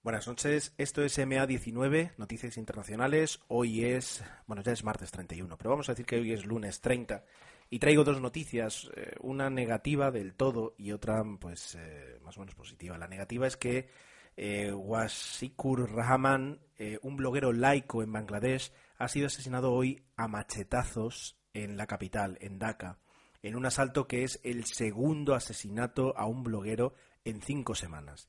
Buenas noches, esto es MA19, Noticias Internacionales. Hoy es, bueno, ya es martes 31, pero vamos a decir que hoy es lunes 30 y traigo dos noticias, eh, una negativa del todo y otra, pues, eh, más o menos positiva. La negativa es que eh, Rahman, eh, un bloguero laico en Bangladesh, ha sido asesinado hoy a machetazos en la capital, en Dhaka, en un asalto que es el segundo asesinato a un bloguero en cinco semanas.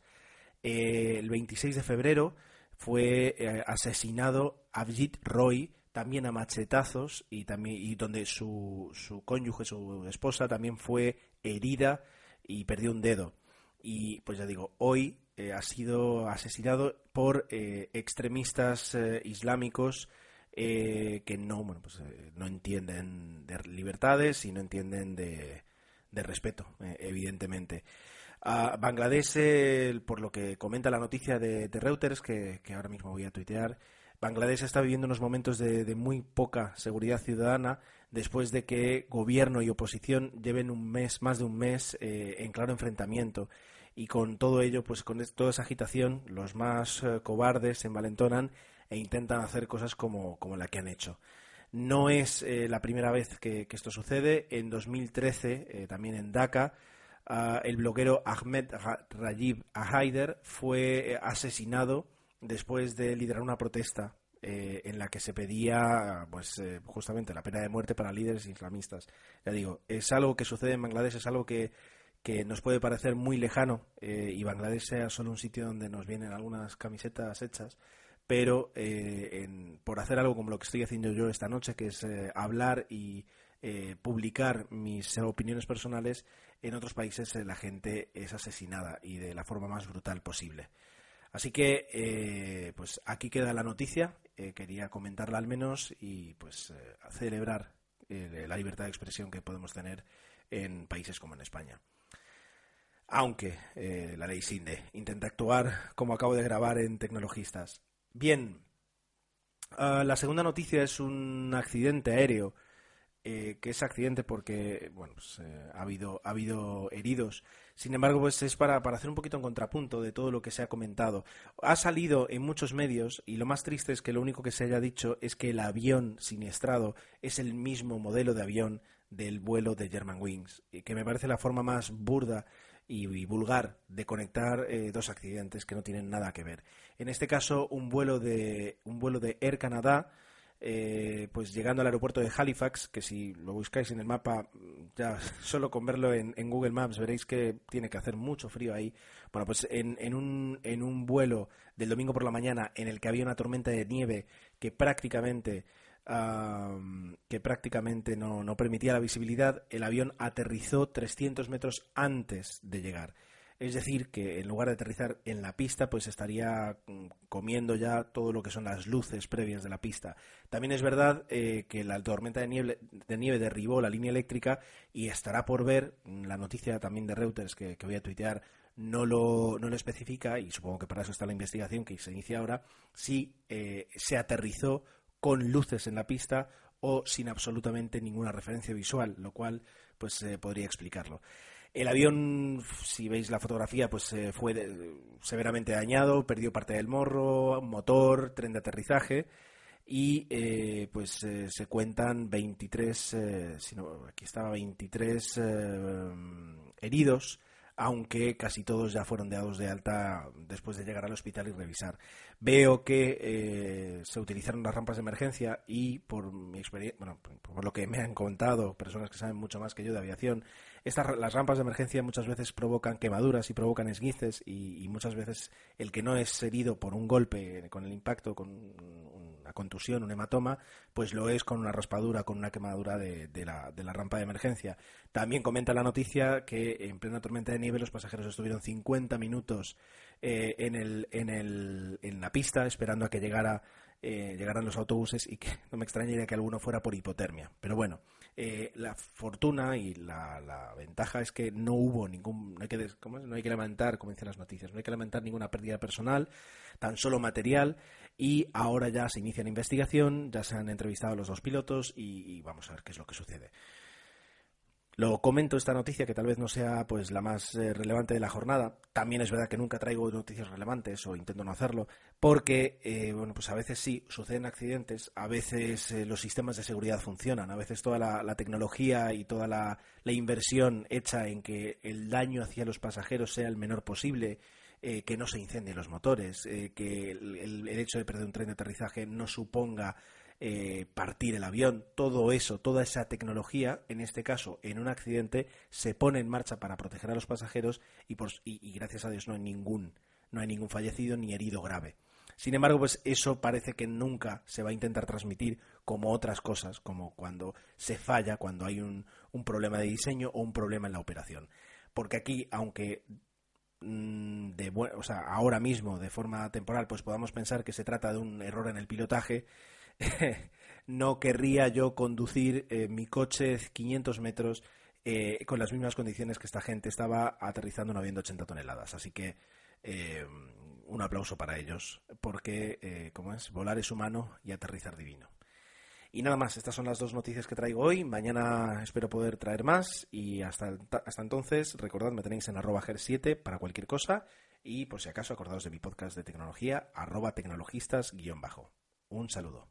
Eh, el 26 de febrero fue eh, asesinado Abhijit Roy, también a machetazos, y, también, y donde su, su cónyuge, su esposa, también fue herida y perdió un dedo. Y pues ya digo, hoy eh, ha sido asesinado por extremistas islámicos que no, bueno, pues, no entienden de libertades y no entienden de, de respeto, evidentemente. A Bangladesh, por lo que comenta la noticia de, de Reuters, que, ahora mismo voy a tuitear, Bangladesh está viviendo unos momentos de, muy poca seguridad ciudadana después de que gobierno y oposición lleven un mes, más de un mes, eh, en claro enfrentamiento. Y con todo ello, pues con toda esa agitación, los más eh, cobardes se envalentonan e intentan hacer cosas como, la que han hecho. No es eh, la primera vez que, que esto sucede. En 2013, eh, también en Dhaka, ah, el bloguero Ahmed Ra- Rajib Haider fue eh, asesinado después de liderar una protesta eh, en la que se pedía pues eh, justamente la pena de muerte para líderes islamistas. Ya digo, es algo que sucede en Bangladesh, es algo que, que nos puede parecer muy lejano eh, y Bangladesh sea solo un sitio donde nos vienen algunas camisetas hechas, pero en- por hacer algo como lo que estoy haciendo yo esta noche, que es hablar y eh, publicar mis opiniones personales, en otros países eh, la gente es asesinada y de la forma más brutal posible. Así que, eh, pues aquí queda la noticia. quería comentarla al menos y, pues, celebrar la libertad de expresión que podemos tener en países como en España. Aunque la ley SINDE intenta actuar como acabo de grabar en Tecnologistas. Bien, ah, la segunda noticia es un accidente aéreo, eh, que es accidente porque bueno, pues, eh, ha, habido, ha habido heridos. Sin embargo, pues es para, para hacer un poquito en contrapunto de todo lo que se ha comentado. Ha salido en muchos medios y lo más triste es que lo único que se haya dicho es que el avión siniestrado es el mismo modelo de avión del vuelo de Germanwings, que me parece la forma más burda y, y vulgar de conectar eh, dos accidentes que no tienen nada que ver. En este caso, un vuelo de, un vuelo de Air Canada, eh, pues llegando al aeropuerto de Halifax, que si lo buscáis en el mapa, ya solo con verlo en, Google Maps veréis que tiene que hacer mucho frío ahí. Bueno, pues en, un, en un vuelo del domingo por la mañana en el que había una tormenta de nieve que prácticamente am, que prácticamente no, no permitía la visibilidad, el avión aterrizó 300 metros antes de llegar. Es decir, que en lugar de aterrizar en la pista, pues estaría mm, comiendo ya todo lo que son las luces previas de la pista. También es verdad eh, que la tormenta de nieve, de nieve derribó la línea eléctrica y estará por ver, mm, la noticia también de Reuters que, voy a tuitear no lo, no lo especifica, y supongo que para eso está la investigación que se inicia ahora, si eh, se aterrizó con luces en la pista o sin absolutamente ninguna referencia visual, lo cual pues podría explicarlo. El avión, si veis la fotografía, pues eh, fue de- severamente dañado, perdió parte del morro, motor, tren de aterrizaje y eh, pues eh, se cuentan 23, eh, aquí estaba 23 eh, heridos, aunque casi todos ya fueron dados de alta después de llegar al hospital y revisar. Veo que eh, se utilizaron las rampas de emergencia y por mi experiencia, bueno, por- lo que me han contado personas que saben mucho más que yo de aviación, estas, las rampas de emergencia muchas veces provocan quemaduras y provocan esguinces y, muchas veces el que no es herido por un golpe con el impacto, con una contusión, un hematoma, pues lo es con una raspadura, con una quemadura de, de la, de la rampa de emergencia. También comenta la noticia que en plena tormenta de nieve los pasajeros estuvieron 50 minutos eh, en, el, en, el, en la pista esperando a que llegara eh, llegaran los autobuses y que no me extrañaría que alguno fuera por hipotermia. Pero bueno, eh, la fortuna y la, ventaja es que no hubo ningún, no hay que, ¿cómo es? no hay que lamentar, como dicen las noticias, no hay que lamentar ninguna pérdida personal, tan solo material y ahora ya se inicia la investigación, ya se han entrevistado los dos pilotos y vamos a ver qué es lo que sucede. Lo comento esta noticia que tal vez no sea pues la más eh, relevante de la jornada. También es verdad que nunca traigo noticias relevantes o intento no hacerlo, porque eh, bueno pues a veces sí suceden accidentes, a veces eh, los sistemas de seguridad funcionan, a veces toda la, tecnología y toda la, inversión hecha en que el daño hacia los pasajeros sea el menor posible. que no se incendien los motores, que el, hecho de perder un tren de aterrizaje no suponga eh, partir el avión, todo eso, toda esa tecnología, en este caso, en un accidente, se pone en marcha para proteger a los pasajeros y, por, y, gracias a Dios no hay ningún, no hay ningún fallecido ni herido grave. Sin embargo, pues eso parece que nunca se va a intentar transmitir como otras cosas, como cuando se falla, cuando hay un, un problema de diseño o un problema en la operación. Porque aquí, aunque mm, de, o sea, ahora mismo, de forma temporal, pues podamos pensar que se trata de un error en el pilotaje, no querría yo conducir eh, mi coche 500 metros eh, con las mismas condiciones que esta gente estaba aterrizando un avión de 80 toneladas. Así que eh, un aplauso para ellos, porque, como es, volar es humano y aterrizar divino. Y nada más, estas son las dos noticias que traigo hoy. Mañana espero poder traer más y hasta, hasta entonces, recordad, me tenéis en arroba ger7 para cualquier cosa y por si acaso acordaos de mi podcast de tecnología, arroba tecnologistas-bajo. Un saludo.